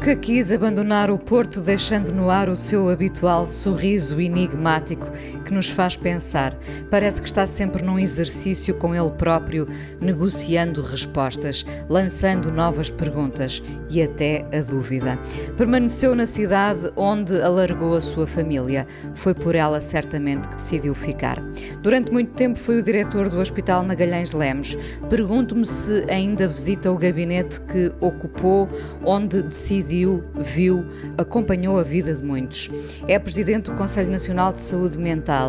Nunca quis abandonar o Porto, deixando no ar o seu habitual sorriso enigmático que nos faz pensar. Parece que está sempre num exercício com ele próprio, negociando respostas, lançando novas perguntas e até a dúvida. Permaneceu na cidade onde alargou a sua família. Foi por ela certamente que decidiu ficar. Durante muito tempo foi o diretor do Hospital Magalhães Lemos. Pergunto-me se ainda visita o gabinete que ocupou, onde decidiu, viu, acompanhou a vida de muitos. É presidente do Conselho Nacional de Saúde Mental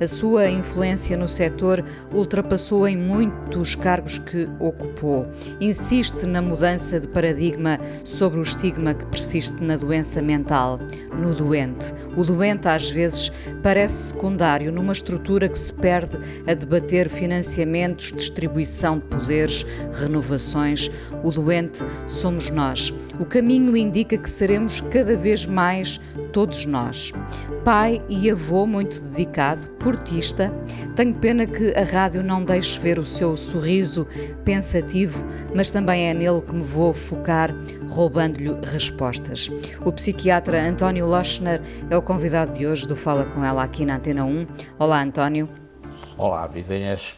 a sua influência no setor ultrapassou em muitos cargos que ocupou. Insiste na mudança de paradigma sobre o estigma que persiste na doença mental, no doente. O doente, às vezes, parece secundário numa estrutura que se perde a debater financiamentos, distribuição de poderes, renovações. O doente somos nós. O caminho indica que seremos cada vez mais todos nós. Pai e avô muito portista, tenho pena que a rádio não deixe ver o seu sorriso pensativo, mas também é nele que me vou focar, roubando-lhe respostas. O psiquiatra António Lochner é o convidado de hoje do Fala Com Ela aqui na Antena 1. Olá, António. Olá, Vivenhas.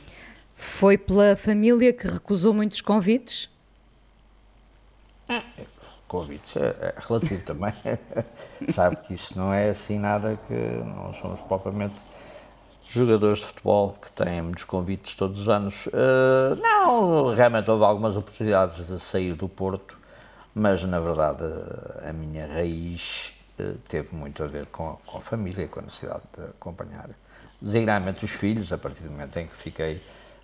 Foi pela família que recusou muitos convites? É, convites é, é relativo também. Sabe que isso não é assim nada que não somos propriamente jogadores de futebol que têm muitos convites todos os anos. Uh, não, realmente houve algumas oportunidades de sair do Porto, mas na verdade a minha raiz uh, teve muito a ver com, com, a família, com a necessidade de acompanhar designadamente os filhos, a partir do momento em que fiquei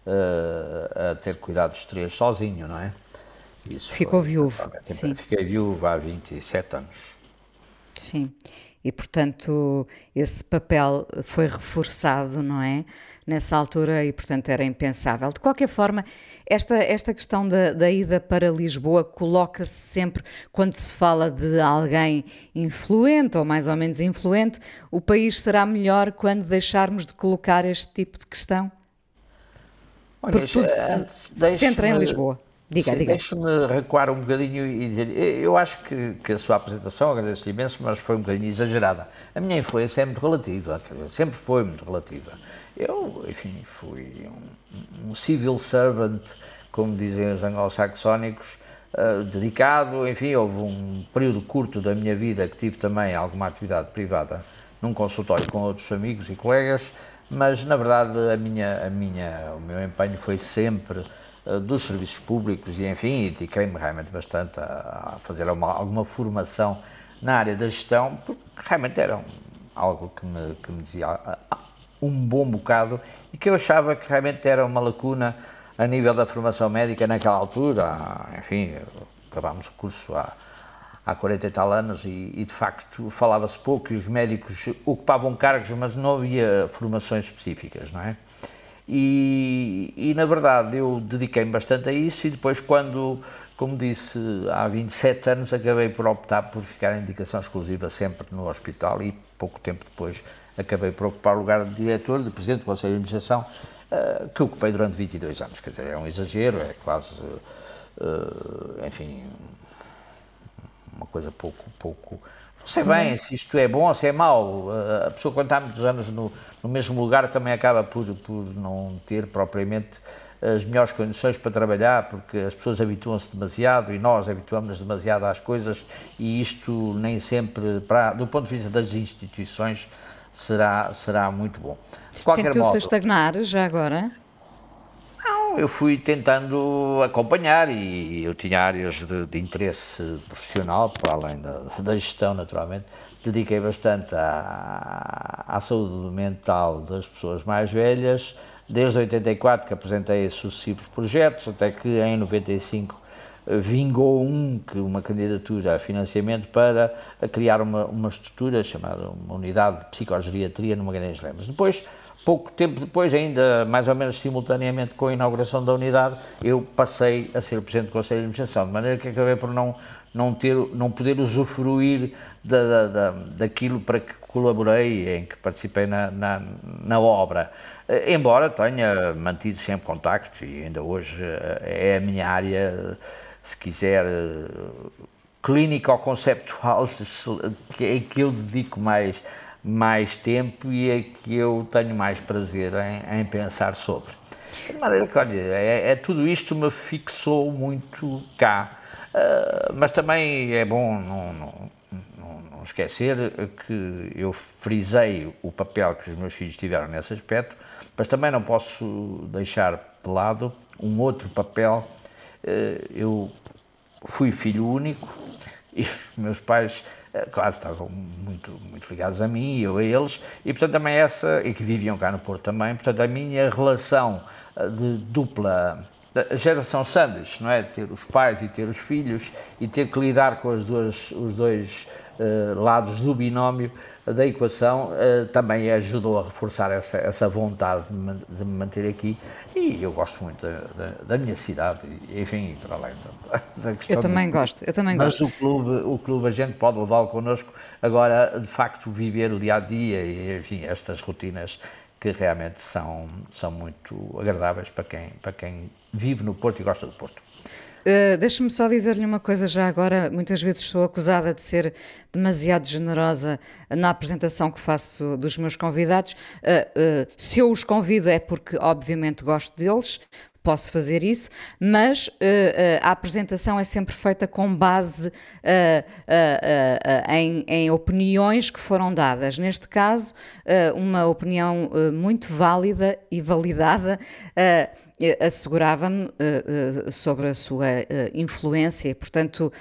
uh, a ter cuidado dos três sozinho, não é? Isso Ficou foi, viúvo. Sim. Fiquei viúvo há 27 anos. Sim. E, portanto, esse papel foi reforçado, não é? Nessa altura, e, portanto, era impensável. De qualquer forma, esta, esta questão da, da ida para Lisboa coloca-se sempre, quando se fala de alguém influente ou mais ou menos influente, o país será melhor quando deixarmos de colocar este tipo de questão? Olha, Porque tudo se, se centra em Lisboa. Diga, Sim, diga. Deixe-me recuar um bocadinho e dizer, eu acho que, que a sua apresentação, agradeço-lhe imenso, mas foi um bocadinho exagerada. A minha influência é muito relativa, dizer, sempre foi muito relativa. Eu, enfim, fui um, um civil servant, como dizem os anglo-saxónicos, uh, dedicado, enfim, houve um período curto da minha vida que tive também alguma atividade privada num consultório com outros amigos e colegas, mas na verdade a minha, a minha, o meu empenho foi sempre dos serviços públicos e, enfim, dediquei-me realmente bastante a, a fazer uma, alguma formação na área da gestão, porque realmente era um, algo que me, que me dizia ah, ah, um bom bocado e que eu achava que realmente era uma lacuna a nível da formação médica naquela altura. Enfim, acabámos o curso há, há 40 e tal anos e, e de facto falava-se pouco e os médicos ocupavam cargos, mas não havia formações específicas, não é? E, e na verdade eu dediquei-me bastante a isso e depois quando, como disse, há 27 anos acabei por optar por ficar em indicação exclusiva sempre no hospital e pouco tempo depois acabei por ocupar o lugar de diretor, de presidente do Conselho de Administração, uh, que ocupei durante 22 anos. Quer dizer, é um exagero, é quase, uh, enfim, uma coisa pouco, pouco não sei bem se isto é bom ou se é mau. A pessoa, quando está muitos anos no, no mesmo lugar, também acaba por, por não ter propriamente as melhores condições para trabalhar, porque as pessoas habituam-se demasiado e nós habituamos-nos demasiado às coisas e isto nem sempre, para, do ponto de vista das instituições, será, será muito bom. Sentiu-se a estagnar já agora? Não, eu fui tentando acompanhar e eu tinha áreas de, de interesse profissional, para além da, da gestão, naturalmente. Dediquei bastante à, à saúde mental das pessoas mais velhas, desde 84 que apresentei sucessivos projetos, até que em 95 vingou um, que uma candidatura a financiamento para a criar uma, uma estrutura chamada uma unidade de psicogeriatria no Magalhães Lemos. Depois, pouco tempo depois, ainda mais ou menos simultaneamente com a inauguração da unidade, eu passei a ser Presidente do Conselho de Administração, de maneira que acabei por não, não, ter, não poder usufruir da, da, da, daquilo para que colaborei, em que participei na, na, na obra. Embora tenha mantido sempre contactos e ainda hoje é a minha área se quiser, clínico-conceptual, em que eu dedico mais, mais tempo e é que eu tenho mais prazer em, em pensar sobre. Que, olha, é, é, tudo isto me fixou muito cá, uh, mas também é bom não, não, não, não, esquecer que eu frisei o papel que os meus filhos tiveram nesse aspecto, mas também não posso deixar de lado um outro papel. Eh, eu fui filho único e meus pais, eh, claro, estavam muito, muito ligados a mim eu a eles, e portanto também essa, e que viviam cá no Porto também, portanto a minha relação de dupla geração Sanders, não é? Ter os pais e ter os filhos e ter que lidar com as duas, os dois uh, lados do binómio da equação uh, também ajudou a reforçar essa, essa vontade de me, de me manter aqui e eu gosto muito da, da, da minha cidade, enfim, para além da, da questão. Eu também do, gosto, eu também mas gosto. Mas o clube, o clube a gente pode levá-lo connosco, agora de facto viver o dia a dia e enfim, estas rotinas que realmente são, são muito agradáveis para quem, para quem vive no Porto e gosta do Porto. Uh, Deixa-me só dizer-lhe uma coisa já agora. Muitas vezes sou acusada de ser demasiado generosa na apresentação que faço dos meus convidados. Uh, uh, se eu os convido é porque, obviamente, gosto deles, posso fazer isso, mas uh, uh, a apresentação é sempre feita com base uh, em, em, opiniões que foram dadas. Neste caso, uma opinião muito válida e validada assegurava-me uh, uh, sobre a sua influência, portanto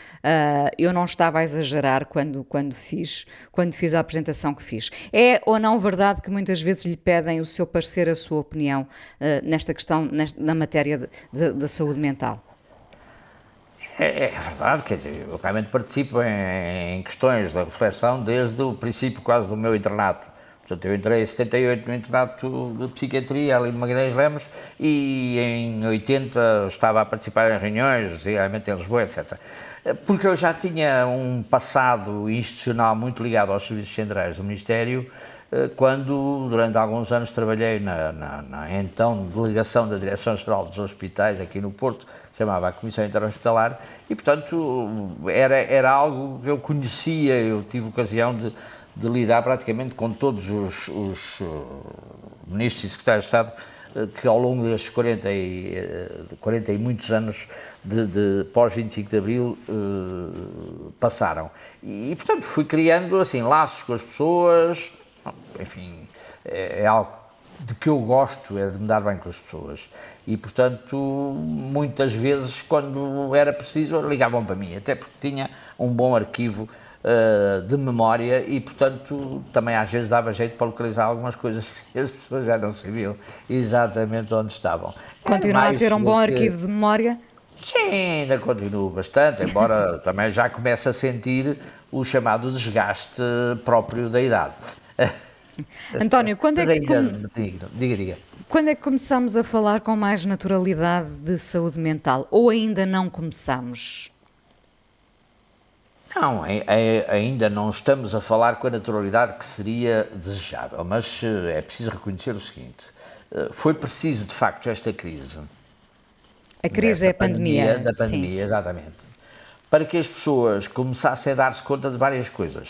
eu não estava a exagerar quando, quando, fiz, quando fiz a apresentação que fiz. É ou não verdade que muitas vezes lhe pedem o seu parecer, a sua opinião nesta questão, na matéria da saúde mental? É, é, verdade, quer dizer, eu realmente participo em, em questões da reflexão desde o princípio quase do meu internato Portanto, eu entrei em 78 no internato de psiquiatria ali de Magalhães Lemos e em 80 estava a participar em reuniões, realmente em Lisboa, etc. Porque eu já tinha um passado institucional muito ligado aos serviços centrais do Ministério, eh, quando durante alguns anos trabalhei na, na, na então delegação da Direção-Geral dos Hospitais aqui no Porto, chamava a Comissão Interhospitalar, e portanto era, era algo que eu conhecia, eu tive ocasião de de lidar praticamente com todos os, os uh, ministros e secretários de Estado uh, que ao longo destes 40 e, 40 uh, e muitos anos de, de pós-25 de Abril passaram. E, e, portanto, fui criando assim laços com as pessoas, enfim, é, é, algo de que eu gosto, é de me dar bem com as pessoas. E, portanto, muitas vezes, quando era preciso, ligavam para mim, até porque tinha um bom arquivo uh, de memória e, portanto, também às vezes dava jeito para localizar algumas coisas que as pessoas já não sabiam exatamente onde estavam. Continua a ter um bom que... arquivo de memória? Sim, ainda continuo bastante, embora também já comece a sentir o chamado desgaste próprio da idade. António, quando é que. Diga, diga. Quando é que começamos a falar com mais naturalidade de saúde mental? Ou ainda não começamos? Não, ainda não estamos a falar com a naturalidade que seria desejável, mas eh, é preciso reconhecer o seguinte: eh, foi preciso, de facto, esta crise. A crise é a pandemia. pandemia da pandemia, sim. exatamente. Para que as pessoas começassem a dar-se conta de várias coisas.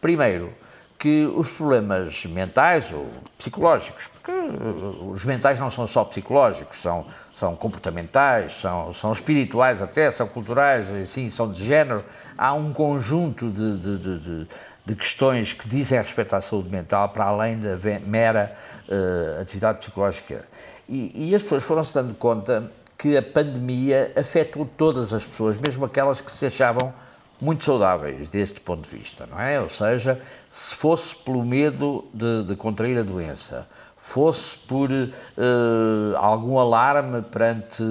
Primeiro, que os problemas mentais ou psicológicos, porque eh, os mentais não são só psicológicos, são, são comportamentais, são, são espirituais até, são culturais, assim, são de género há um conjunto de, de, de, de, questões que dizem respeito à saúde mental para além da mera uh, atividade psicológica. E, e as pessoas foram-se dando conta que a pandemia afetou todas as pessoas, mesmo aquelas que se achavam muito saudáveis deste ponto de vista, não é? Ou seja, se fosse pelo medo de, de contrair a doença, fosse por uh, algum alarme perante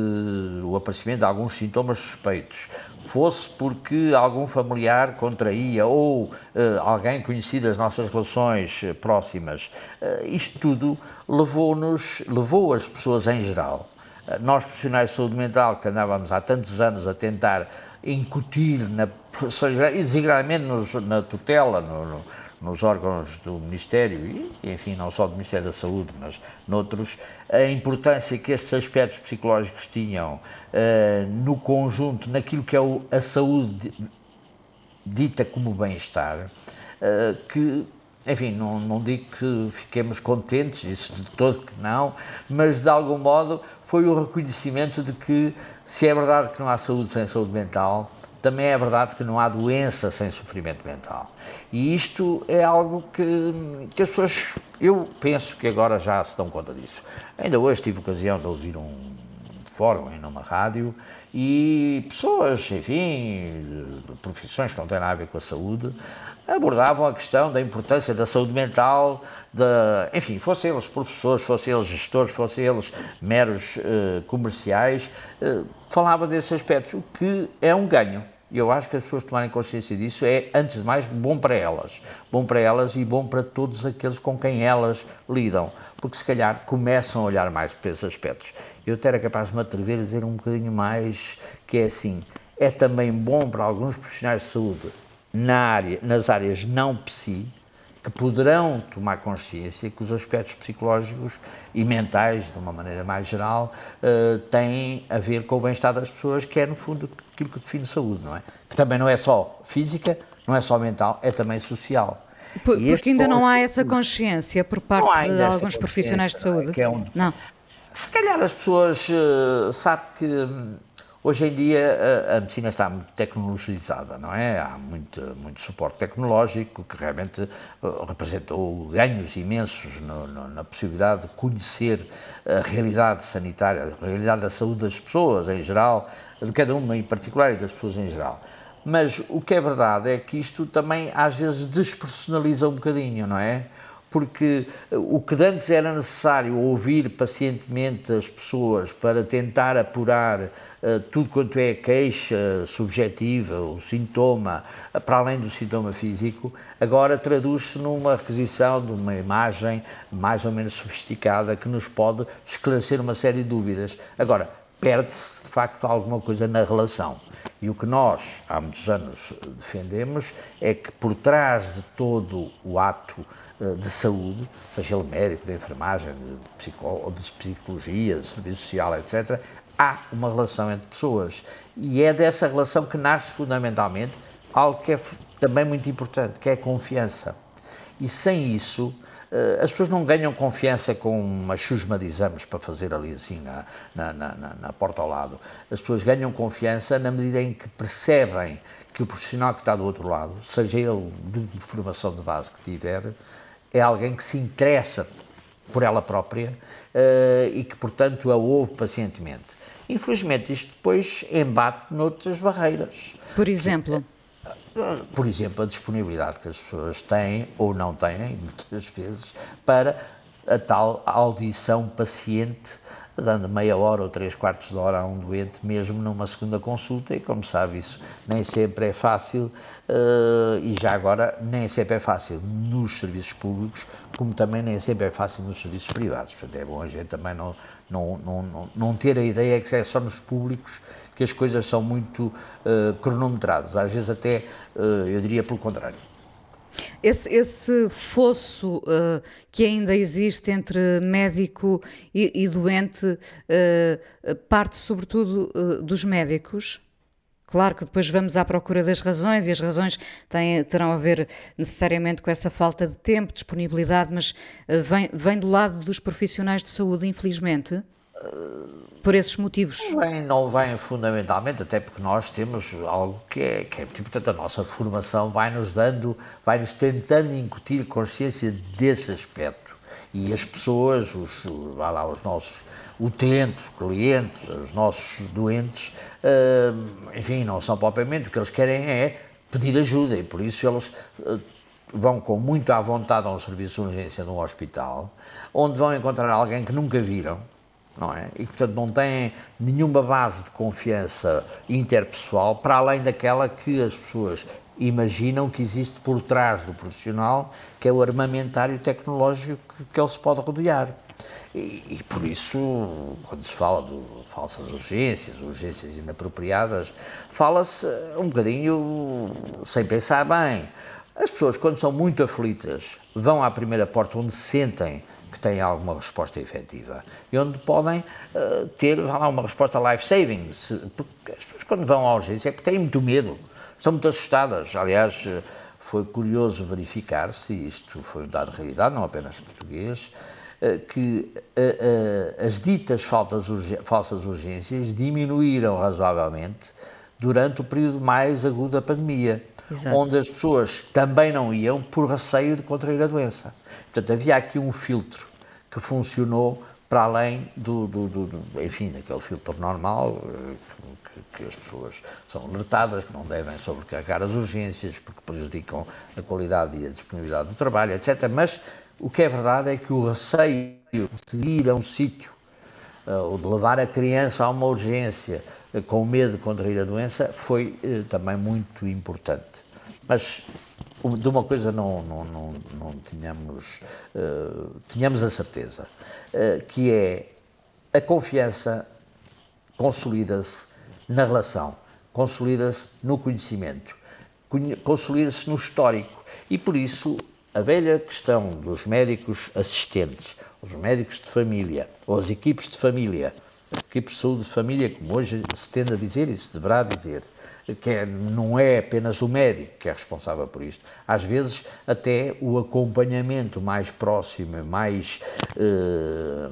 o aparecimento de alguns sintomas suspeitos, fosse porque algum familiar contraía ou uh, alguém conhecido das nossas relações próximas. Uh, isto tudo levou-nos, levou as pessoas em geral, nós profissionais de saúde mental que andávamos há tantos anos a tentar incutir, na, e designadamente na tutela, no, no nos órgãos do Ministério e, enfim, não só do Ministério da Saúde, mas noutros, a importância que estes aspectos psicológicos tinham uh, no conjunto, naquilo que é o, a saúde dita como bem-estar, uh, que, enfim, não, não digo que fiquemos contentes, isso de todo que não, mas de algum modo foi o reconhecimento de que, se é verdade que não há saúde sem saúde mental, também é verdade que não há doença sem sofrimento mental. E isto é algo que, que as pessoas, eu penso que agora já se dão conta disso. Ainda hoje tive ocasião de ouvir um fórum em uma rádio e pessoas, enfim, de profissões que não têm nada a ver com a saúde, abordavam a questão da importância da saúde mental, de, enfim, fossem eles professores, fossem eles gestores, fossem eles meros uh, comerciais, uh, falava desses aspectos, o que é um ganho. E eu acho que as pessoas tomarem consciência disso é, antes de mais, bom para elas. Bom para elas e bom para todos aqueles com quem elas lidam. Porque se calhar começam a olhar mais para esses aspectos. Eu até era capaz de me atrever a dizer um bocadinho mais que é assim. É também bom para alguns profissionais de saúde na área, nas áreas não psi, que poderão tomar consciência que os aspectos psicológicos e mentais, de uma maneira mais geral, uh, têm a ver com o bem-estar das pessoas, que é, no fundo, aquilo que define saúde, não é? Que também não é só física, não é só mental, é também social. Por, porque ainda não há essa consciência por parte de alguns profissionais de saúde. É um... Não. Se calhar as pessoas uh, sabem que hum, Hoje em dia a, a, medicina está muito tecnologizada, não é? Há muito, muito suporte tecnológico que realmente uh, representou ganhos imensos no, no, na possibilidade de conhecer a realidade sanitária, a realidade da saúde das pessoas em geral, de cada uma em particular e das pessoas em geral. Mas o que é verdade é que isto também às vezes despersonaliza um bocadinho, não é? porque o que antes era necessário ouvir pacientemente as pessoas para tentar apurar tudo quanto é queixa subjetiva, o sintoma, uh, para além do sintoma físico, agora traduz-se numa requisição de uma imagem mais ou menos sofisticada que nos pode esclarecer uma série de dúvidas. Agora, perde-se de facto alguma coisa na relação. E o que nós, há muitos anos, defendemos é que por trás de todo o ato eh, de saúde, seja ele médico, de enfermagem, de, de psicologia, de serviço social, etc., há uma relação entre pessoas. E é dessa relação que nasce fundamentalmente algo que é também muito importante, que é a confiança. E sem isso, eh, as pessoas não ganham confiança com uma chusma de exames para fazer ali assim na, na, na, na porta ao lado. As pessoas ganham confiança na medida em que percebem que o profissional que está do outro lado, seja ele de formação de base que tiver, é alguém que se interessa por ela própria uh, e que, portanto, a ouve pacientemente. Infelizmente, isto depois embate noutras barreiras. Por exemplo? Por exemplo, a disponibilidade que as pessoas têm ou não têm, muitas vezes, para a tal audição paciente dando meia hora ou três quartos de hora a um doente, mesmo numa segunda consulta, e como sabe, isso nem sempre é fácil, uh, e já agora nem sempre é fácil nos serviços públicos, como também nem sempre é fácil nos serviços privados. Portanto, é bom a gente também não, não, não, não ter a ideia que é só nos públicos que as coisas são muito uh, cronometradas, às vezes até, uh, eu diria pelo contrário. Esse, esse fosso uh, que ainda existe entre médico e, e doente uh, parte sobretudo uh, dos médicos? Claro que depois vamos à procura das razões e as razões têm, terão a ver necessariamente com essa falta de tempo, disponibilidade, mas vem, vem do lado dos profissionais de saúde, infelizmente? Por esses motivos? Não vem, não vem fundamentalmente, até porque nós temos algo que é, que é muito importante, a nossa formação vai-nos dando, vai-nos tentando incutir consciência desse aspecto. E as pessoas, os, lá, os nossos utentes, clientes, os nossos doentes, uh, enfim, não são propriamente, o que eles querem é pedir ajuda e por isso eles uh, vão com muito à vontade a um serviço de urgência de um hospital, onde vão encontrar alguém que nunca viram, não é? E portanto não têm nenhuma base de confiança interpessoal para além daquela que as pessoas imaginam que existe por trás do profissional, que é o armamentário tecnológico que, que ele se pode rodear. E, e, por isso, quando se fala de falsas urgências, urgências inapropriadas, fala-se um bocadinho sem pensar bem. As pessoas, quando são muito aflitas, vão à primeira porta onde sentem que têm alguma resposta efetiva e onde podem uh, ter lá, uma resposta life-saving. Porque as pessoas, quando vão à urgência, é porque têm muito medo, estão muito assustadas. Aliás, eh, foi curioso verificar se isto foi um dado de realidade, não apenas português, eh, que as ditas falsas urgências diminuíram razoavelmente durante o período mais agudo da pandemia, Exato. onde as pessoas também não iam por receio de contrair a doença. Portanto, havia aqui um filtro que funcionou para além do, do, do enfim, daquele filtro normal, eh, que, que, as pessoas são alertadas, que não devem sobrecarregar as urgências, porque prejudicam a qualidade e a disponibilidade do trabalho, etc. Mas o que é verdade é que o receio de ir a um sítio, uh, ou de levar a criança a uma urgência, uh, com medo de contrair a doença, foi também muito importante. Mas de uma coisa não, não, não, não tínhamos, tínhamos a certeza, que é a confiança consolida-se na relação, consolida-se no conhecimento, consolida-se no histórico. E por isso a velha questão dos médicos assistentes, os médicos de família, ou as equipes de família, equipes de saúde de família, como hoje se tende a dizer e se deverá dizer, que é, não é apenas o médico que é responsável por isto. Às vezes, até o acompanhamento mais próximo, mais eh,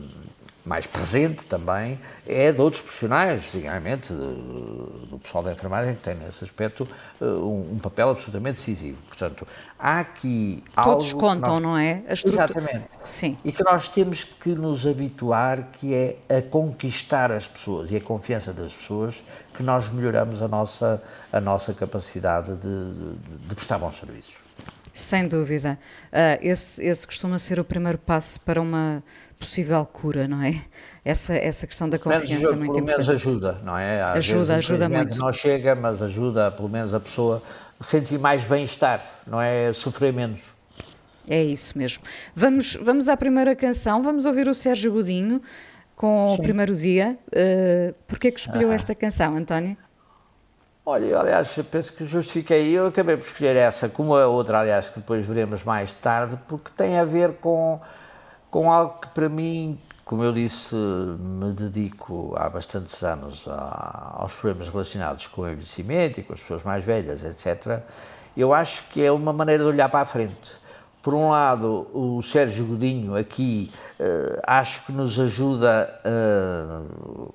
mais presente também é de outros profissionais, designadamente do pessoal da enfermagem, que tem nesse aspecto eh, um, um papel absolutamente decisivo. Portanto, há aqui Todos contam, nós... não é? A Exatamente. Sim. E que nós temos que nos habituar, que é a conquistar as pessoas e a confiança das pessoas, que nós melhoramos a nossa, a nossa capacidade de, de, de prestar bons serviços. Sem dúvida. Uh, esse, esse costuma ser o primeiro passo para uma possível cura, não é? Essa, essa questão da confiança é muito importante. Pelo menos ajuda, não é? Às ajuda, vezes, ajuda muito. Não chega, mas ajuda pelo menos a pessoa a sentir mais bem-estar, não é? Sofrer menos. É isso mesmo. Vamos, vamos à primeira canção, vamos ouvir o Sérgio Godinho com Sim. o primeiro dia. Uh, Porquê que escolheu ah. esta canção, António? Olha, aliás, penso que justifiquei. Eu acabei por escolher essa, como a outra, aliás, que depois veremos mais tarde, porque tem a ver com, com algo que para mim, como eu disse, me dedico há bastantes anos a, aos problemas relacionados com o envelhecimento e com as pessoas mais velhas, etc. Eu acho que é uma maneira de olhar para a frente. Por um lado, o Sérgio Godinho aqui uh, acho que nos ajuda. Uh,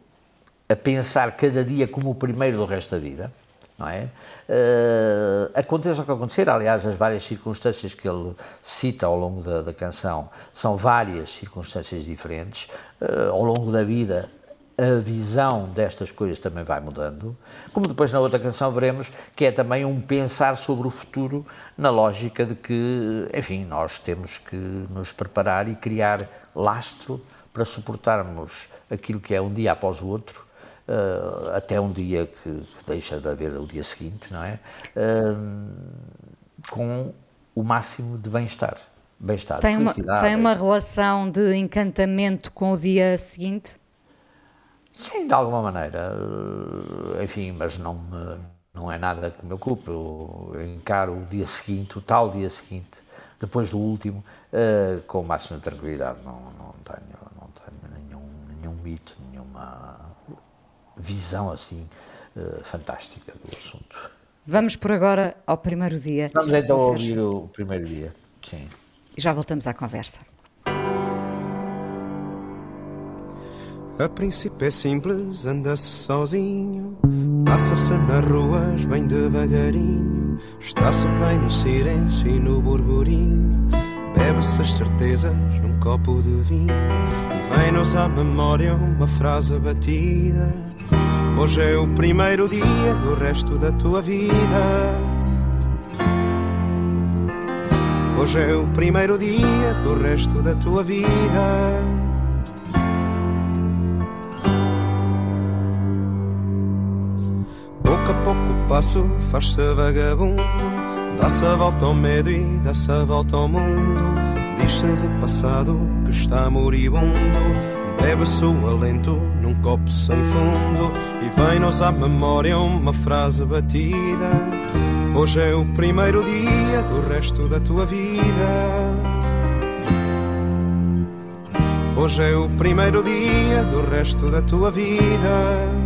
a pensar cada dia como o primeiro do resto da vida, não é? Uh, aconteça o que acontecer, aliás, as várias circunstâncias que ele cita ao longo da, da canção são várias circunstâncias diferentes. Uh, ao longo da vida, a visão destas coisas também vai mudando. Como depois na outra canção veremos, que é também um pensar sobre o futuro, na lógica de que, enfim, nós temos que nos preparar e criar lastro para suportarmos aquilo que é um dia após o outro uh, até um dia que deixa de haver o dia seguinte, não é? Uh, com o máximo de bem-estar. Bem-estar, tem uma, tem uma relação de encantamento com o dia seguinte? Sim, de alguma maneira. Uh, enfim, mas não, me, não é nada que me ocupe. Eu encaro o dia seguinte, o tal dia seguinte, depois do último, uh, com o máximo de tranquilidade. Não, não, tenho, não tenho nenhum, nenhum mito, nenhuma visão assim uh, fantástica do assunto. Vamos por agora ao primeiro dia. Vamos então ouvir o primeiro dia. Sim. E já voltamos à conversa. A princípio é simples, anda-se sozinho, passa-se nas ruas bem devagarinho, está-se bem no silêncio e no burburinho, bebe-se as certezas num copo de vinho e vem-nos à memória uma frase batida Hoje é o primeiro dia do resto da tua vida. Hoje é o primeiro dia do resto da tua vida. Pouco a pouco passo faz-se vagabundo Dá-se a volta ao medo e dá-se a volta ao mundo Diz-se do passado que está moribundo Bebe-se o alento num copo sem fundo E vem-nos à memória uma frase batida. Hoje é o primeiro dia do resto da tua vida. Hoje é o primeiro dia do resto da tua vida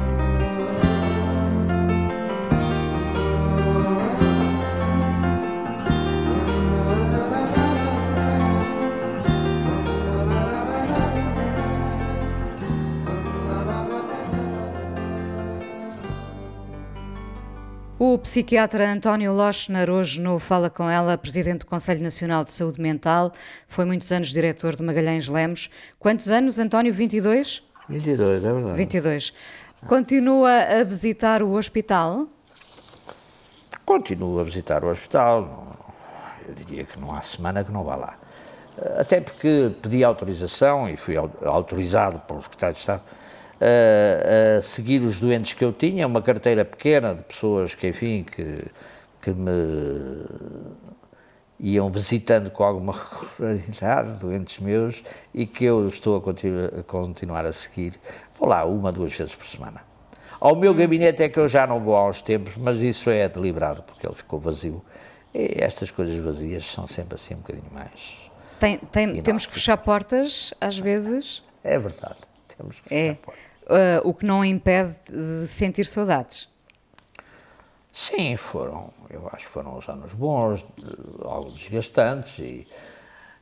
O psiquiatra António Lochner, hoje no Fala Com Ela, presidente do Conselho Nacional de Saúde Mental, foi muitos anos diretor de Magalhães Lemos. Quantos anos, António? 22? 22, é verdade. 22. Continua a visitar o hospital? Continuo a visitar o hospital. Eu diria que não há semana que não vá lá. Até porque pedi autorização e fui autorizado pelo secretário de Estado a, a, seguir os doentes que eu tinha, uma carteira pequena de pessoas que, enfim, que, que me iam visitando com alguma regularidade, doentes meus, e que eu estou a, continu a continuar a seguir. Vou lá uma, duas vezes por semana. Ao meu gabinete é que eu já não vou uns tempos, mas isso é deliberado, porque ele ficou vazio. E estas coisas vazias são sempre assim um bocadinho mais. Tem, tem, temos que fechar portas, às vezes. É verdade. Temos que fechar é. portas uh, o que não impede de sentir saudades. Sim, foram, eu acho que foram os anos bons, algo desgastantes e,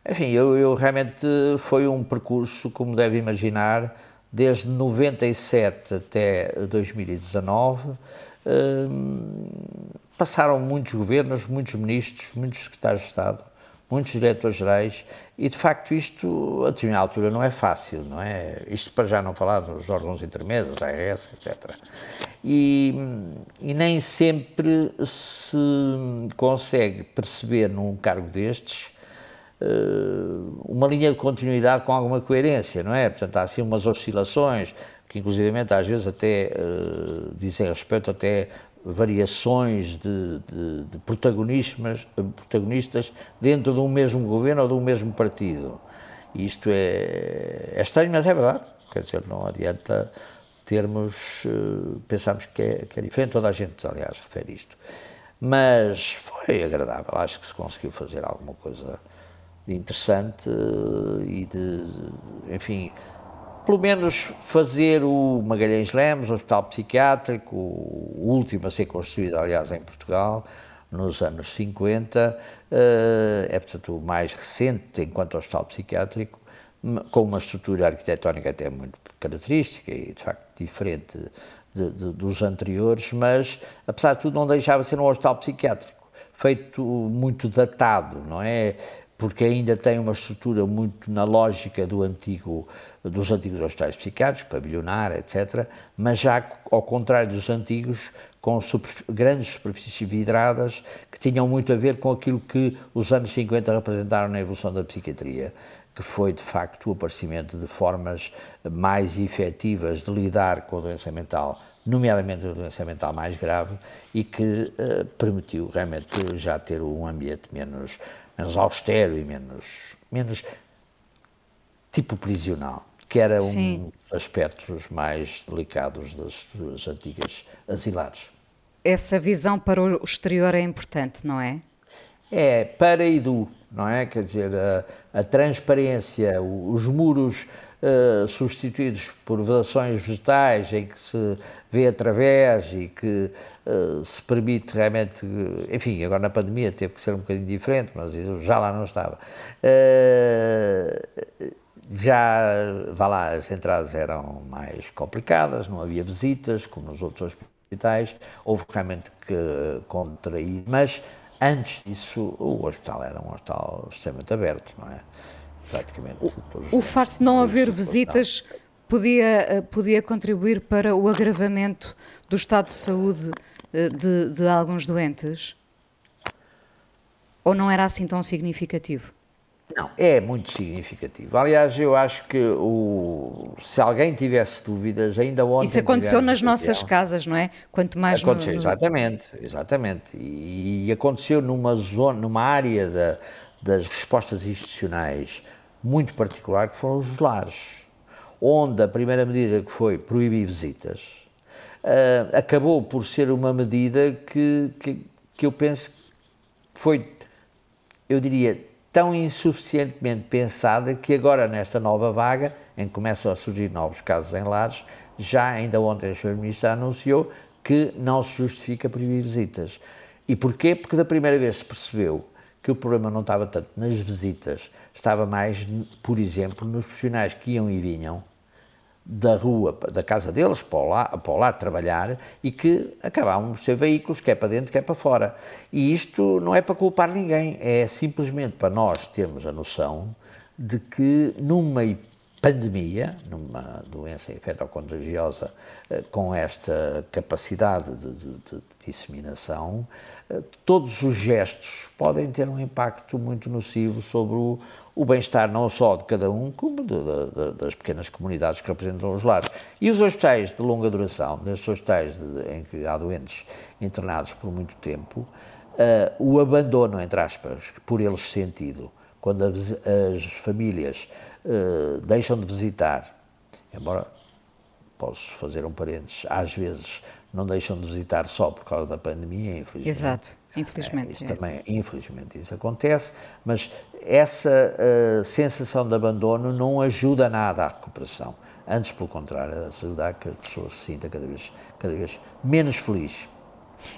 enfim, eu, eu realmente foi um percurso, como deve imaginar, desde 97 até 2019, hum, passaram muitos governos, muitos ministros, muitos secretários de Estado, muitos diretores gerais, e de facto isto, a determinada altura, não é fácil, não é? Isto para já não falar dos órgãos intermédios, ARS, etc. E, e nem sempre se consegue perceber num cargo destes eh, uma linha de continuidade com alguma coerência, não é? Portanto, há assim umas oscilações que, inclusivamente, às vezes até uh, dizem respeito até variações de, de, de protagonistas, protagonistas dentro de um mesmo governo ou de um mesmo partido. Isto é, é estranho, mas é verdade. Quer dizer, não adianta termos, uh, pensarmos que é, que é diferente, toda a gente, aliás, refere isto. Mas foi agradável, acho que se conseguiu fazer alguma coisa de interessante uh, e de, enfim, pelo menos fazer o Magalhães Lemos, o Hospital Psiquiátrico, o último a ser construído, aliás, em Portugal, nos anos 50, eh, é, portanto, o mais recente enquanto hospital psiquiátrico, com uma estrutura arquitetónica até muito característica e, de facto, diferente de, de, dos anteriores, mas, apesar de tudo, não deixava de ser um hospital psiquiátrico, feito muito datado, não é? Porque ainda tem uma estrutura muito na lógica do antigo dos antigos hospitais psiquiátricos, pavilionar, etc., mas já ao contrário dos antigos, com grandes superfícies vidradas que tinham muito a ver com aquilo que os anos 50 representaram na evolução da psiquiatria, que foi de facto o aparecimento de formas mais efetivas de lidar com a doença mental, nomeadamente a doença mental mais grave, e que uh, permitiu realmente já ter um ambiente menos, menos austero e menos, menos tipo prisional que era Sim. um dos aspectos mais delicados das, das antigas asilares. Essa visão para o exterior é importante, não é? É para e do, não é? Quer dizer, a, a transparência, os muros uh, substituídos por vedações vegetais em que se vê através e que uh, se permite realmente, enfim, agora na pandemia teve que ser um bocadinho diferente, mas eu já lá não estava. Uh, já, vá lá, as entradas eram mais complicadas, não havia visitas, como nos outros hospitais, houve realmente que contrair, mas antes disso o hospital era um hospital extremamente aberto, não é? Praticamente. O, o facto de não haver visitas podia, eh, podia contribuir para o agravamento do estado de saúde eh, de, de alguns doentes? Ou não era assim tão significativo? Não, é muito significativo. Aliás, eu acho que o, se alguém tivesse dúvidas, ainda ontem. Isso aconteceu nas nossas casas, não é? Quanto mais. Aconteceu, no, exatamente, exatamente. E, e, aconteceu numa zona, numa área da, das respostas institucionais muito particular, que foram os lares, onde a primeira medida que foi proibir visitas uh, acabou por ser uma medida que, que, que eu penso que foi, eu diria, tão insuficientemente pensada que agora, nesta nova vaga, em que começam a surgir novos casos em lares, já ainda ontem o Sr. Ministro anunciou que não se justifica proibir visitas. E porquê? Porque da primeira vez se percebeu que o problema não estava tanto nas visitas, estava mais, por exemplo, nos profissionais que iam e vinham da rua, da casa deles, para o, lar, para o lar trabalhar e que acabavam por ser veículos, quer para dentro, quer para fora. E isto não é para culpar ninguém, é simplesmente para nós termos a noção de que numa pandemia, numa doença infectocontagiosa eh, com esta capacidade de, de, de disseminação, eh, todos os gestos podem ter um impacto muito nocivo sobre o, o bem-estar não só de cada um, como de, das pequenas comunidades que representam os lares. E os hospitais de longa duração, nestes hospitais em que há doentes internados por muito tempo, uh, o abandono, entre aspas, por eles sentido, quando as, as famílias uh, deixam de visitar, embora posso fazer um parênteses, às vezes não deixam de visitar só por causa da pandemia, infelizmente. Exato, infelizmente. É, isso é. também, infelizmente isso acontece, mas essa uh, sensação de abandono não ajuda nada à recuperação. Antes, pelo contrário, ajuda a que a pessoa se sinta cada vez, cada vez menos feliz.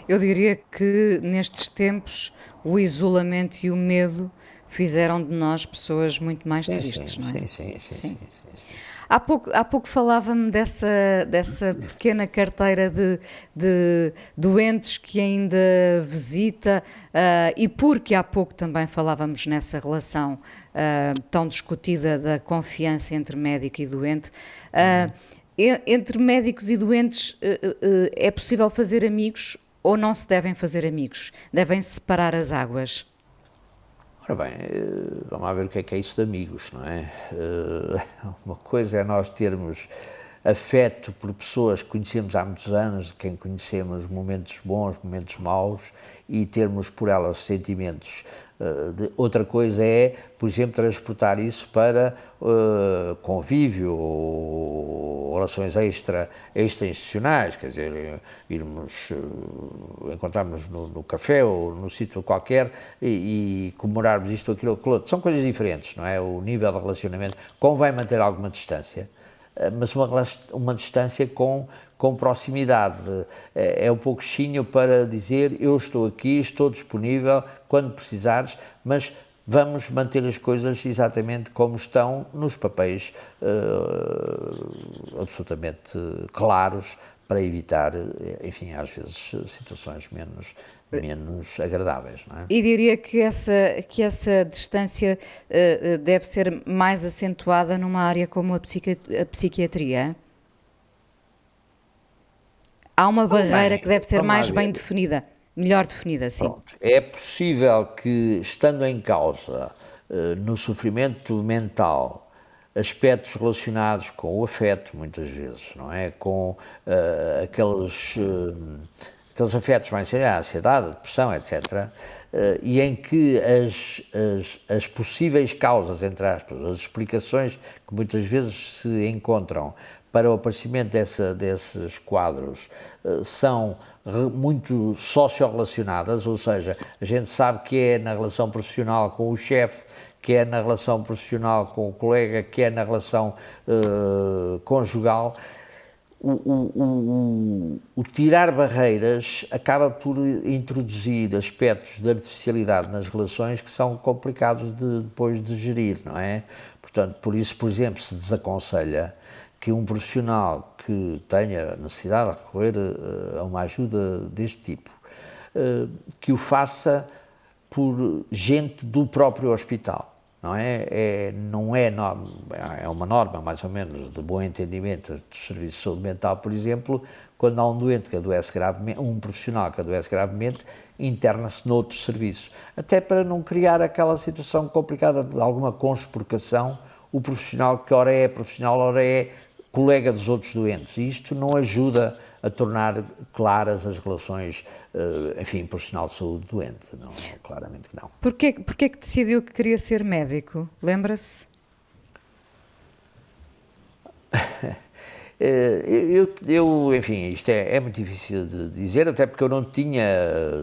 Eu diria que nestes tempos o isolamento e o medo fizeram de nós pessoas muito mais sim, tristes, sim, não é? Sim, sim, sim. sim. Há pouco, há pouco falava-me dessa, dessa pequena carteira de, de doentes que ainda visita uh, e porque há pouco também falávamos nessa relação uh, tão discutida da confiança entre médico e doente. Uh, entre médicos e doentes é possível fazer amigos ou não se devem fazer amigos? Devem separar as águas? Ora bem, eh, vamos lá ver o que é que é isso de amigos, não é? Eh, uma coisa é nós termos afeto por pessoas que conhecemos há muitos anos, de quem conhecemos momentos bons, momentos maus, e termos por elas sentimentos Uh, outra coisa é, por exemplo, transportar isso para uh, convívio ou relações extra, extra-institucionais, quer dizer, irmos, uh, encontrarmos no, no, café ou no sítio qualquer e, e, comemorarmos isto aquilo aquilo outro. São coisas diferentes, não é? O nível de relacionamento convém manter alguma distância, mas uma, uma distância com com proximidade. É um pouco chinho para dizer eu estou aqui, estou disponível quando precisares, mas vamos manter as coisas exatamente como estão nos papéis uh, absolutamente claros para evitar, enfim, às vezes situações menos menos agradáveis, não é? E diria que essa que essa distância uh, deve ser mais acentuada numa área como a, psiqui a psiquiatria. Há uma barreira que deve ser mais bem definida, melhor definida, sim. Pronto. É possível que, estando em causa uh, no sofrimento mental, aspectos relacionados com o afeto, muitas vezes, não é? Com uh, aqueles, uh, aqueles afetos mais a ansiedade, a depressão, etc., e em que as, as, as, possíveis causas, entre aspas, as explicações que muitas vezes se encontram para o aparecimento dessa, desses quadros uh, são muito socio-relacionadas, ou seja, a gente sabe que é na relação profissional com o chefe, que é na relação profissional com o colega, que é na relação uh, conjugal. O, o, o, o, tirar barreiras acaba por introduzir aspectos de artificialidade nas relações que são complicados de, depois de gerir, não é? Portanto, por isso, por exemplo, se desaconselha que um profissional que tenha necessidade de recorrer uh, a uma ajuda deste tipo, uh, que o faça por gente do próprio hospital não é? é não é, norma, é uma norma, mais ou menos, de bom entendimento dos serviços de saúde mental, por exemplo, quando há um doente que adoece gravemente, um profissional que adoece gravemente, interna-se noutros serviços, até para não criar aquela situação complicada de alguma conspurcação, o profissional que ora é profissional, ora é colega dos outros doentes, e isto não ajuda a tornar claras as relações, uh, enfim, profissional de saúde doente. Não, claramente que não. Porquê, porquê que decidiu que queria ser médico? Lembra-se? Eh, eu, eu, enfim, isto é, é, muito difícil de dizer, até porque eu não tinha,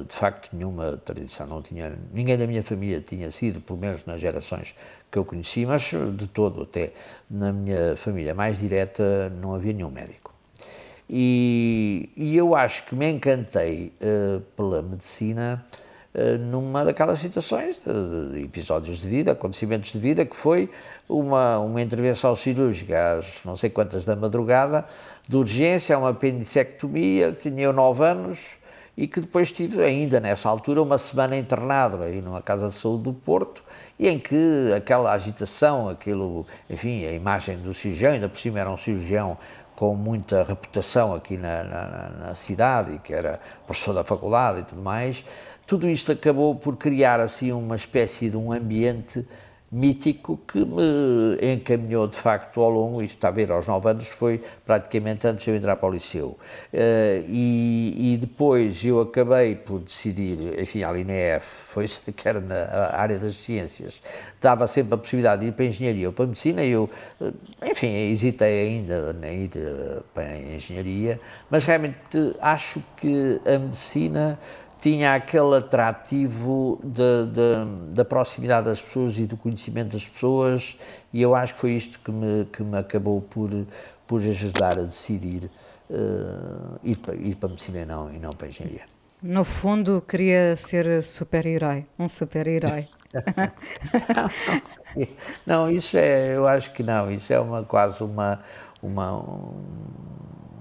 de facto, nenhuma tradição, não tinha, ninguém da minha família tinha sido, pelo menos nas gerações que eu conheci, mas de todo, até na minha família mais direta, não havia nenhum médico. E, e eu acho que me encantei uh, pela medicina uh, numa daquelas situações, de, de, episódios de vida, acontecimentos de vida, que foi uma, uma intervenção cirúrgica às não sei quantas da madrugada, de urgência, uma apendicectomia, tinha eu 9 anos e que depois tive ainda nessa altura uma semana internado aí numa casa de saúde do Porto e em que aquela agitação, aquilo, enfim, a imagem do cirurgião, ainda por cima era um cirurgião com muita reputação aqui na, na, na, cidade, que era professor da faculdade e tudo mais, tudo isto acabou por criar assim uma espécie de um ambiente mítico que me encaminhou de facto ao longo, isto está a ver, aos nove anos, foi praticamente antes de eu entrar para o liceu. Uh, e, e, depois eu acabei por decidir, enfim, a INEF, foi que era na área das ciências, dava sempre a possibilidade de ir para a engenharia ou para a medicina, e eu, eh, enfim, hesitei ainda em ir para a engenharia, mas realmente acho que a medicina tinha aquele atrativo de, de, da proximidade das pessoas e do conhecimento das pessoas, e eu acho que foi isto que me, que me acabou por, por ajudar a decidir uh, ir, para, ir para a medicina e não, e não para a engenharia. No fundo, queria ser super-herói, um super-herói. não, isso é, eu acho que não, isso é uma, quase uma, uma,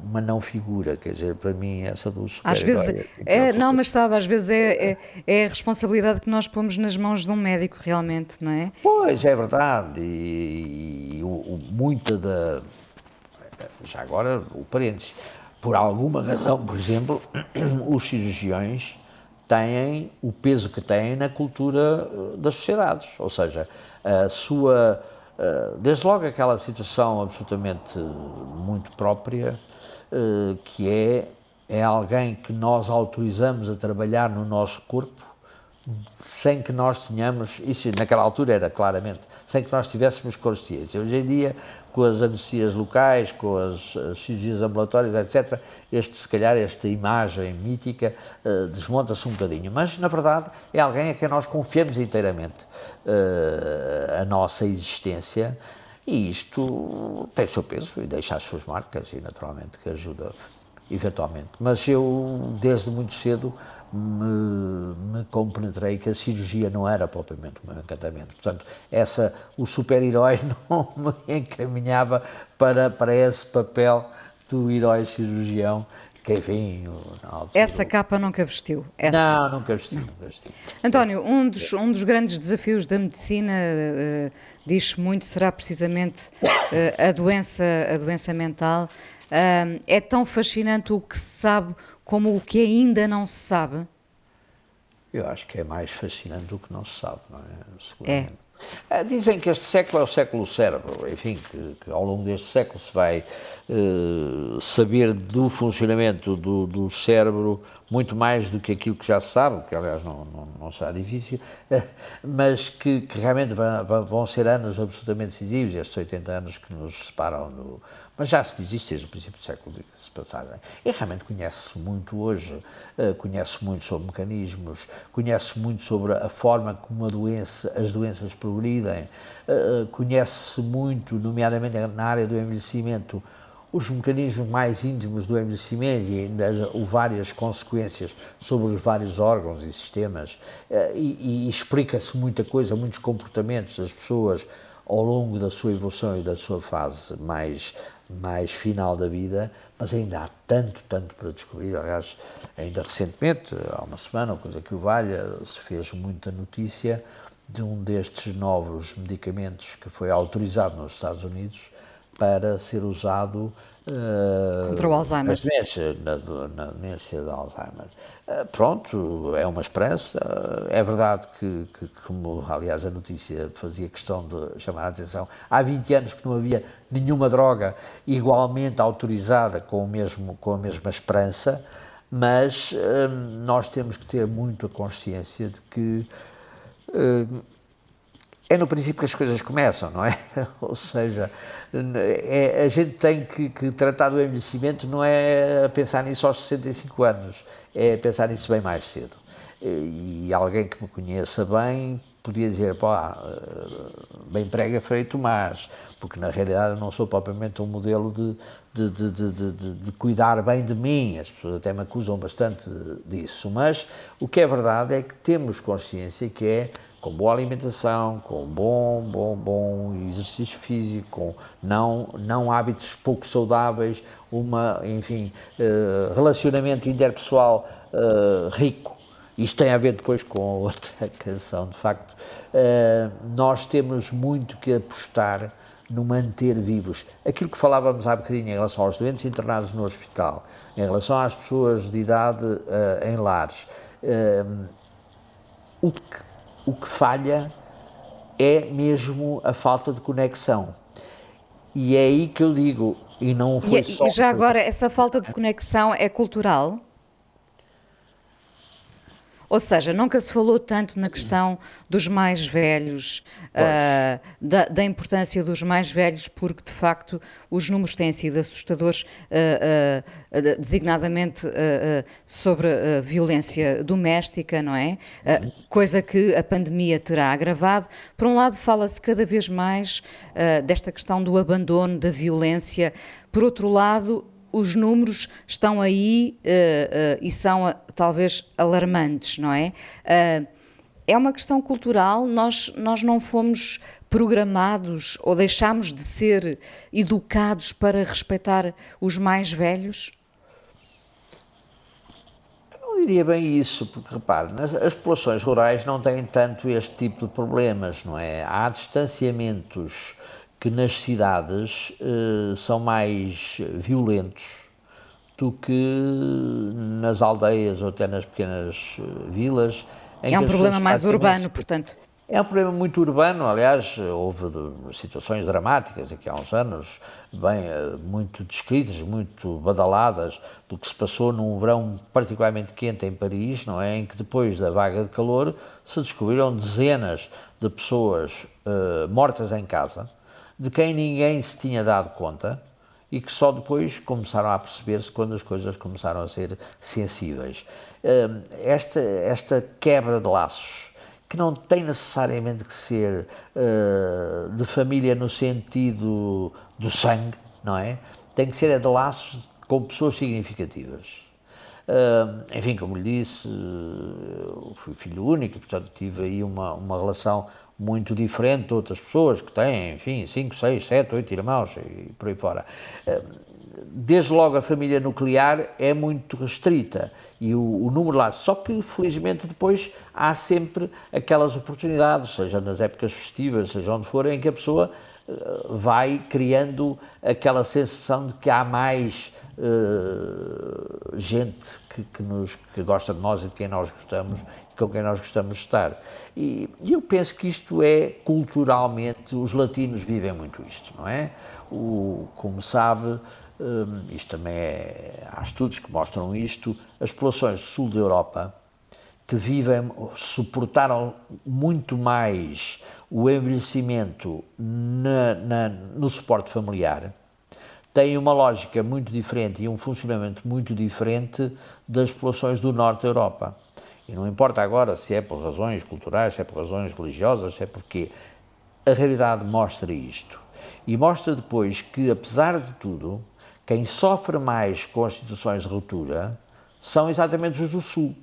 uma não figura, quer dizer, para mim essa do super Às vezes, é, não, mas sabe, às vezes é, é, é, a responsabilidade que nós pomos nas mãos de um médico realmente, não é? Pois, é verdade, e, e, o, o, muita da, já agora o parênteses, por alguma razão, por exemplo, os cirurgiões têm o peso que têm na cultura eh, das sociedades, ou seja, a sua, eh, desde logo aquela situação absolutamente muito própria que é, é alguém que nós autorizamos a trabalhar no nosso corpo sem que nós tenhamos, isso naquela altura era claramente, sem que nós tivéssemos consciência. Hoje em dia, com as anestesias locais, com as, as cirurgias ambulatórias, etc., este, se calhar, esta imagem mítica uh, desmonta-se um bocadinho. Mas, na verdade, é alguém a quem nós confiamos inteiramente uh, a nossa existência e isto tem o seu peso e deixa as suas marcas e naturalmente que ajuda eventualmente. Mas eu, desde muito cedo, me, me compenetrei que a cirurgia não era propriamente o meu encantamento. Portanto, essa, o super-herói não me encaminhava para, para esse papel do herói cirurgião Essa capa nunca vestiu? Essa. Não, nunca vestiu, nunca vestiu. António, um dos, um dos grandes desafios da medicina, uh, diz muito, será precisamente uh, a, doença, a doença mental. Uh, é tão fascinante o que se sabe como o que ainda não se sabe? Eu acho que é mais fascinante do que não se sabe, não é? É. Ah, dizem que este século é o século do cérebro, enfim, que, que ao longo deste século se vai uh, saber do funcionamento do, do, cérebro muito mais do que aquilo que já se sabe, que aliás não, não, não será difícil, mas que, que realmente vão, vão, ser anos absolutamente decisivos, estes 80 anos que nos separam do mas já se diz isto desde o princípio do século se passagem. E realmente conhece muito hoje, uh, conhece muito sobre mecanismos, conhece muito sobre a forma como a doença, as doenças progridem, uh, conhece muito, nomeadamente na área do envelhecimento, os mecanismos mais íntimos do envelhecimento e ainda várias consequências sobre os vários órgãos e sistemas, e, e explica-se muita coisa, muitos comportamentos das pessoas ao longo da sua evolução e da sua fase mais mais final da vida, mas ainda há tanto, tanto para descobrir. Aliás, ainda recentemente, há uma semana, coisa que o valha, se fez muita notícia de um destes novos medicamentos que foi autorizado nos Estados Unidos para ser usado uh, contra o Alzheimer. Na demência, na, na demência de Alzheimer. Uh, pronto, é uma esperança. Uh, é verdade que, que, como aliás a notícia fazia questão de chamar a atenção, há 20 anos que não havia nenhuma droga igualmente autorizada com, o mesmo, com a mesma esperança, mas nós temos que ter muito a consciência de que é no princípio que as coisas começam, não é? Ou seja, é, a gente tem que, que, tratar do envelhecimento não é pensar nisso aos 65 anos, é pensar nisso bem mais cedo. E, alguém que me conheça bem podia dizer, pá, bem prega Frei Tomás, porque na realidade eu não sou propriamente um modelo de, de, de, de, de, cuidar bem de mim, as pessoas até me acusam bastante disso, mas o que é verdade é que temos consciência que é com boa alimentação, com bom, bom, bom exercício físico, com não, não hábitos pouco saudáveis, uma, enfim, uh, relacionamento interpessoal uh, rico. Isto tem a ver depois com outra canção, de facto. Uh, nós temos muito que apostar no manter vivos. Aquilo que falávamos há bocadinho em relação aos doentes internados no hospital, em relação às pessoas de idade em lares, o que o que falha é mesmo a falta de conexão. E é aí que eu digo, e não foi e, só... E já agora, essa falta de conexão é cultural? Ou seja, nunca se falou tanto na questão dos mais velhos, uh, da, da, importância dos mais velhos, porque de facto os números têm sido assustadores, uh, uh, designadamente sobre a violência doméstica, não é? coisa que a pandemia terá agravado. Por um lado, fala-se cada vez mais desta questão do abandono, da violência. Por outro lado, os números estão aí uh, uh, e são uh, talvez alarmantes, não é? é uma questão cultural, nós, nós não fomos programados ou deixámos de ser educados para respeitar os mais velhos? Eu não diria bem isso, porque repare, as populações rurais não têm tanto este tipo de problemas, não é? Há distanciamentos que nas cidades uh, são mais violentos do que nas aldeias ou até nas pequenas uh, vilas. é um problema mais urbano, portanto. É um problema muito urbano, aliás, houve situações dramáticas aqui há uns anos, bem, eh, muito descritas, muito badaladas, do que se passou num verão particularmente quente em Paris, não é? Em que depois da vaga de calor se descobriram dezenas de pessoas uh, mortas em casa, de quem ninguém se tinha dado conta e que só depois começaram a perceber-se quando as coisas começaram a ser sensíveis. Hum, esta, esta quebra de laços, que não tem necessariamente que ser uh, de família no sentido do sangue, não é? Tem que ser de laços com pessoas significativas. Uh, enfim, como lhe disse, fui filho único, portanto tive aí uma, uma relação muito diferente de outras pessoas que têm, enfim, 5, 6, 7, 8 irmãos e por aí fora. Eh, desde logo a família nuclear é muito restrita e o, o, número lá, só que felizmente depois há sempre aquelas oportunidades, seja nas épocas festivas, seja onde for, em que a pessoa eh, vai criando aquela sensação de que há mais uh, gente que, que, nos, que gosta de nós e de quem nós gostamos com quem nós gostamos de estar. E, eu penso que isto é culturalmente, os latinos vivem muito isto, não é? O, como sabe, um, isto também é, há estudos que mostram isto, as populações do sul da Europa que vivem, suportaram muito mais o envelhecimento na, na, no suporte familiar, têm uma lógica muito diferente e um funcionamento muito diferente das populações do norte da Europa. E não importa agora se é por razões culturais, se é por razões religiosas, se é porque a realidade mostra isto. E mostra depois que, apesar de tudo, quem sofre mais com as situações de ruptura são exatamente os do Sul.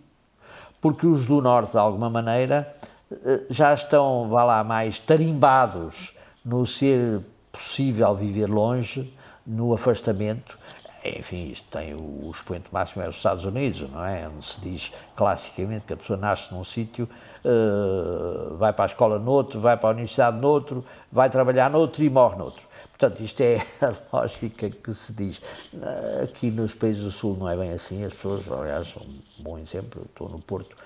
Porque os do Norte, de alguma maneira, eh, já estão, vá lá, mais tarimbados no ser possível viver longe, no afastamento, enfim, isto tem o, o expoente máximo é os Estados Unidos, não é? Onde se diz classicamente que a pessoa nasce num sítio, uh, vai para a escola noutro, vai para a universidade noutro, vai trabalhar noutro e morre noutro. Portanto, isto é a lógica que se diz. Aqui nos países do Sul não é bem assim, as pessoas, aliás, um bom exemplo, eu estou no Porto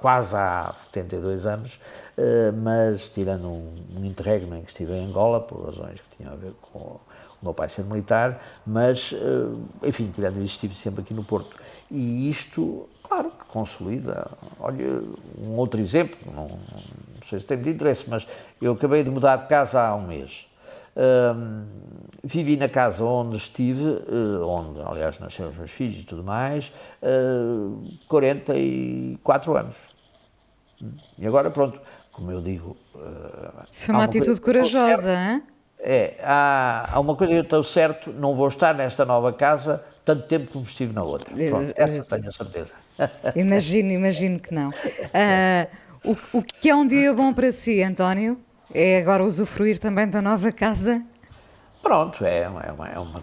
quase há 72 anos, uh, mas tirando um interregno em que estive em Angola, por razões que tinham a ver com o meu pai ser militar, mas, eh, enfim, tirando isso, estive sempre aqui no Porto. E isto, claro, que consolida. Olha, um outro exemplo, não, não sei se tem de interesse, mas eu acabei de mudar de casa há um mês. Um, vivi na casa onde estive, uh, onde, aliás, nasceram os meus filhos e tudo mais, uh, 44 anos. E agora, pronto, como eu digo. Uh, Isso foi uma atitude corajosa, hein? É, há, há uma coisa que eu estou certo, não vou estar nesta nova casa tanto tempo como estive na outra. Pronto, eh, essa tenho a certeza. Imagino, imagino que não. Uh, o, o que é um dia bom para si, António? É agora usufruir também da nova casa? Pronto, é, é, uma, é, uma,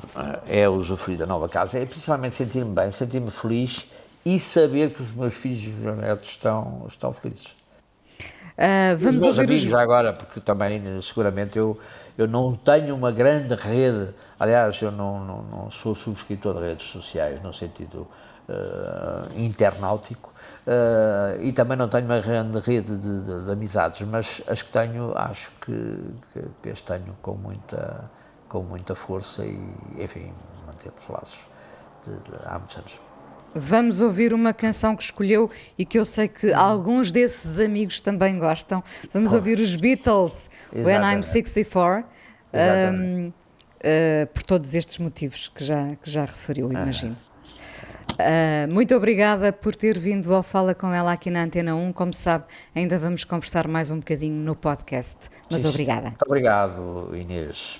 é usufruir da nova casa, é principalmente sentir-me bem, sentir-me feliz e saber que os meus filhos e os meus netos estão, estão felizes. Uh, vamos os meus ouvir amigos os... agora, porque também seguramente eu eu não tenho uma grande rede, aliás, eu não, não, não sou subscritor de redes sociais no sentido uh, internautico uh, e também não tenho uma grande rede de, de, de, amizades, mas as que tenho, acho que, que, que, as tenho com muita, com muita força e, enfim, mantemos laços de, há muitos anos. Vamos ouvir uma canção que escolheu e que eu sei que alguns desses amigos também gostam. Vamos ouvir os Beatles, When I'm 64, um, uh, por todos estes motivos que já, que já referiu, imagino. Uh, muito obrigada por ter vindo ao Fala com ela aqui na Antena 1. Como sabe, ainda vamos conversar mais um bocadinho no podcast. Mas Sim, obrigada. Muito obrigado, Inês.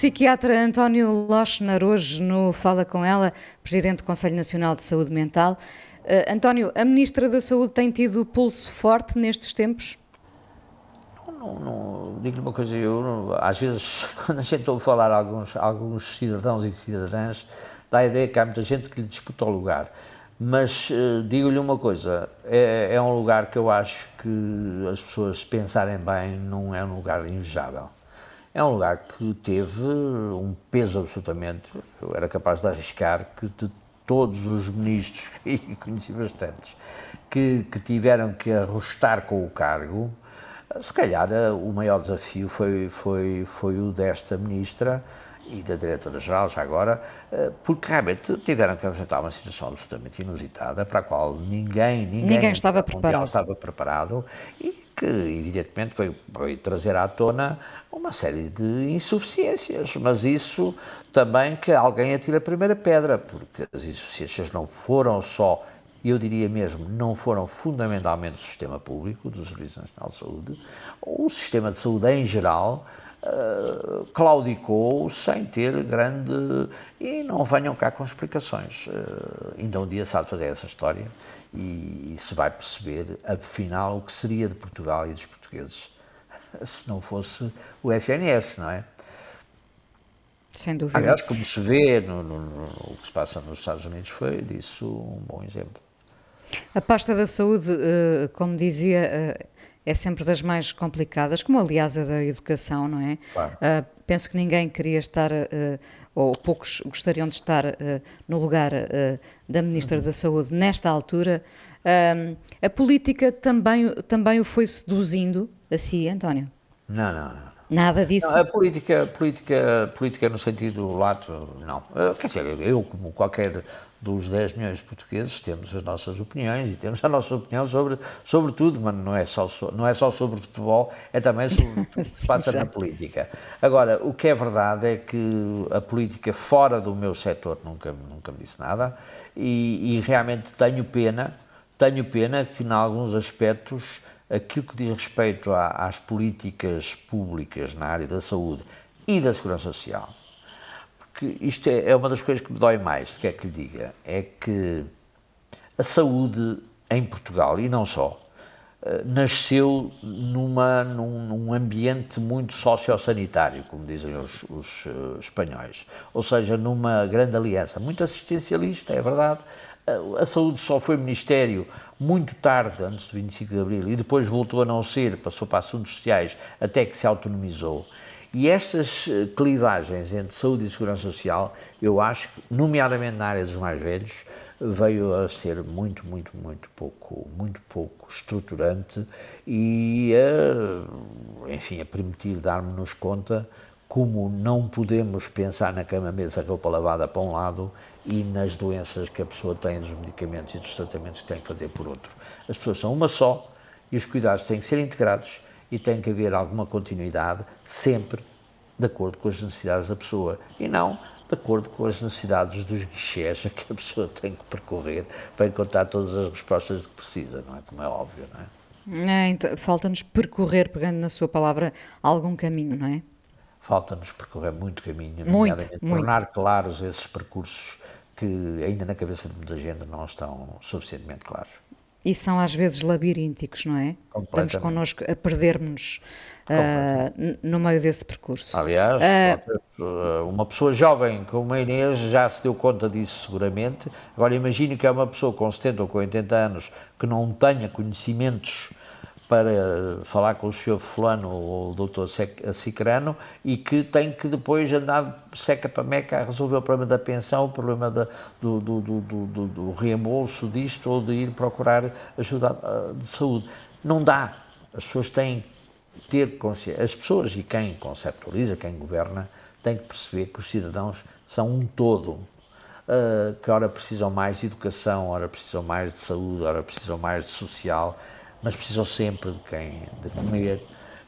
psiquiatra António Lochner, hoje no Fala Com Ela, Presidente do Conselho Nacional de Saúde Mental. Uh, António, a Ministra da Saúde tem tido pulso forte nestes tempos? Não, não, digo-lhe uma coisa, eu, às vezes, quando a gente ouve falar alguns, alguns cidadãos e cidadãs, dá a ideia que há muita gente que lhe disputa o lugar. Mas uh, digo-lhe uma coisa: é, é, um lugar que eu acho que as pessoas pensarem bem, não é um lugar invejável. É um lugar que teve um peso absolutamente. Eu era capaz de arriscar que de todos os ministros, e conheci bastantes, que, que tiveram que arrostar com o cargo, se calhar eh, o maior desafio foi, foi, foi o desta ministra e da diretora-geral, já agora, eh, porque realmente tiveram que enfrentar uma situação absolutamente inusitada, para a qual ninguém, ninguém, ninguém estava preparado. estava preparado e que, evidentemente, veio trazer à tona uma série de insuficiências, mas isso também que alguém atira a primeira pedra, porque as insuficiências não foram só, eu diria mesmo, não foram fundamentalmente do sistema público, do Serviço Nacional de Saúde, o sistema de saúde em geral uh, claudicou sem ter grande. E não venham cá com explicações. Uh, ainda um dia de fazer essa história e, e se vai perceber, afinal, o que seria de Portugal e dos portugueses se não fosse o SNS, não é? Sem dúvida. Aliás, como se vê, no, no, no, o que se passa nos Estados Unidos foi disso um bom exemplo. A pasta da saúde, eh, como dizia, eh, é sempre das mais complicadas, como aliás a da educação, não é? Claro. Uh, penso que ninguém queria estar, uh, ou poucos gostariam de estar uh, no lugar da Ministra uhum. da Saúde nesta altura. a política também, também o foi seduzindo a si, António? Não, não, não. Nada disso? Não, a política, política, política no sentido lato, não. Quer dizer, eu, como qualquer dos 10 milhões de portugueses temos as nossas opiniões e temos a nossa opinião sobre, sobre tudo, mas não é, só, não é só sobre futebol, é também sobre o que se passa na política. Agora, o que é verdade é que a política fora do meu setor nunca, nunca me disse nada e, e realmente tenho pena, tenho pena que em alguns aspectos aquilo que diz respeito à, às políticas públicas na área da saúde e da segurança social isto é, é uma das coisas que me dói mais, se quer que lhe diga, é que a saúde em Portugal, e não só, eh, nasceu numa, num, num ambiente muito sociosanitário, como dizem os, os uh, espanhóis, ou seja, numa grande aliança, muito assistencialista, é verdade. A, a saúde só foi ministério muito tarde, antes do 25 de Abril, e depois voltou a não ser, passou para assuntos sociais, até que se autonomizou. E estas eh, clivagens entre saúde e segurança social, eu acho que, nomeadamente na área dos mais velhos, veio a ser muito, muito, muito pouco, muito pouco estruturante e, a, enfim, a permitir darmos-nos conta como não podemos pensar na cama, mesa, roupa lavada para um lado e nas doenças que a pessoa tem, dos medicamentos e dos tratamentos que tem que fazer por outro. As pessoas são uma só e os cuidados têm que ser integrados e tem que haver alguma continuidade, sempre de acordo com as necessidades da pessoa e não de acordo com as necessidades dos guichês a que a pessoa tem que percorrer para encontrar todas as respostas que precisa, não é? Como é óbvio, não é? é então, Falta-nos percorrer, pegando na sua palavra, algum caminho, não é? Falta-nos percorrer muito caminho, muito, muito. tornar claros esses percursos que ainda na cabeça de muita gente não estão suficientemente claros. E são às vezes labirínticos, não é? Estamos connosco a perdermos-nos uh, no meio desse percurso. Aliás, uh, uma pessoa jovem como a Inês já se deu conta disso seguramente. Agora imagine que é uma pessoa com 70 ou com 80 anos que não tenha conhecimentos para falar com o senhor fulano ou o doutor Cicrano e que tem que depois andar seca para meca a resolver o problema da pensão, o problema da, do, do, do, do, reembolso disto ou de ir procurar ajuda ah, de saúde. Não dá. As pessoas têm que ter consciência, as pessoas e quem conceptualiza, quem governa, tem que perceber que os cidadãos são um todo, uh, que ora precisam mais de educação, ora precisam mais de saúde, ora precisam mais de social, mas precisam sempre de quem de comer,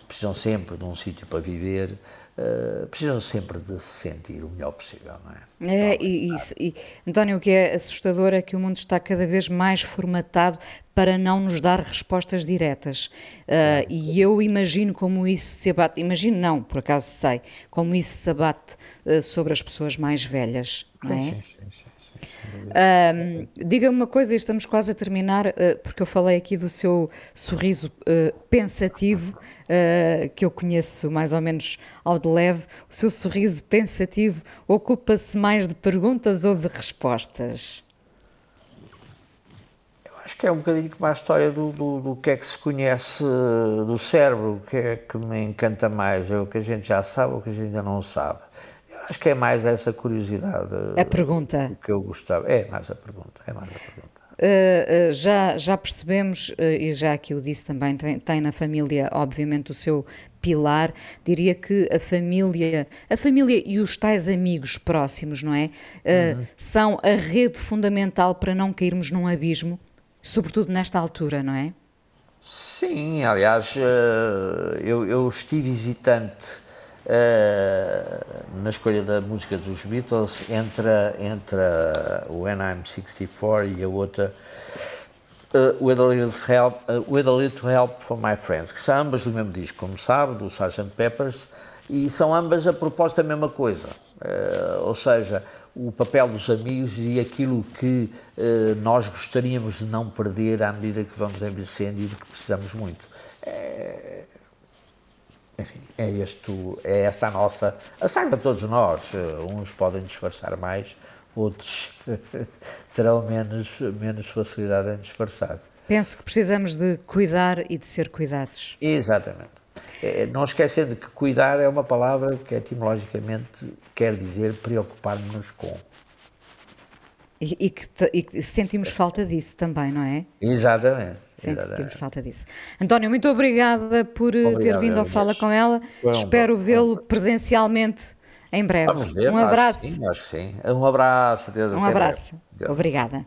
precisam sempre de um sítio para viver, uh, precisam sempre de se sentir o melhor possível, não é? É, e, e, e, António, o que é assustador é que o mundo está cada vez mais formatado para não nos dar respostas diretas. Uh, e eu imagino como isso se abate, imagino não, por acaso sei, como isso se abate uh, sobre as pessoas mais velhas, não é? Sim, sim, sim. Um, Diga-me uma coisa, estamos quase a terminar, uh, porque eu falei aqui do seu sorriso uh, pensativo, uh, que eu conheço mais ou menos ao de leve. O seu sorriso pensativo ocupa-se mais de perguntas ou de respostas? Acho que é um bocadinho como a história do, do, do, que é que se conhece do cérebro, o que é que me encanta mais, é o que a gente já sabe ou o que a gente ainda não sabe. Acho que é mais essa curiosidade. A pergunta. Que eu gostava. É mais a pergunta, é mais a pergunta. Uh, uh, já, já percebemos, uh, e já aqui o disse também, tem, tem, na família, obviamente, o seu pilar. Diria que a família, a família e os tais amigos próximos, não é? Uhum. São a rede fundamental para não cairmos num abismo, sobretudo nesta altura, não é? Sim, aliás, eu, eu estive hesitante uh, na escolha da música dos Beatles entre, entre o When I'm 64 e a outra uh, with, a little help, uh, with a Little Help from My Friends, que são ambas do mesmo disco, como sabe, do Sgt. Peppers, e são ambas a proposta da mesma coisa, ou seja, o papel dos amigos e aquilo que nós gostaríamos de não perder à medida que vamos envelhecendo e de que precisamos muito. Enfim, é, este, é esta a nossa. A saga de todos nós. Uns podem disfarçar mais, outros terão menos, menos facilidade em disfarçar. Penso que precisamos de cuidar e de ser cuidados. Exatamente. É, não esquecendo que cuidar é uma palavra que etimologicamente quer dizer preocupar-nos com. E, e, que te, e, que sentimos falta disso também, não é? Exatamente. Sentimos falta disso. António, muito obrigada por eh, Obrigado, ter vindo ao Fala com ela. Um Espero vê-lo presencialmente em breve. Vamos ver, um abraço. Acho sim, acho sim. Um abraço, Deus. Um abraço. Obrigada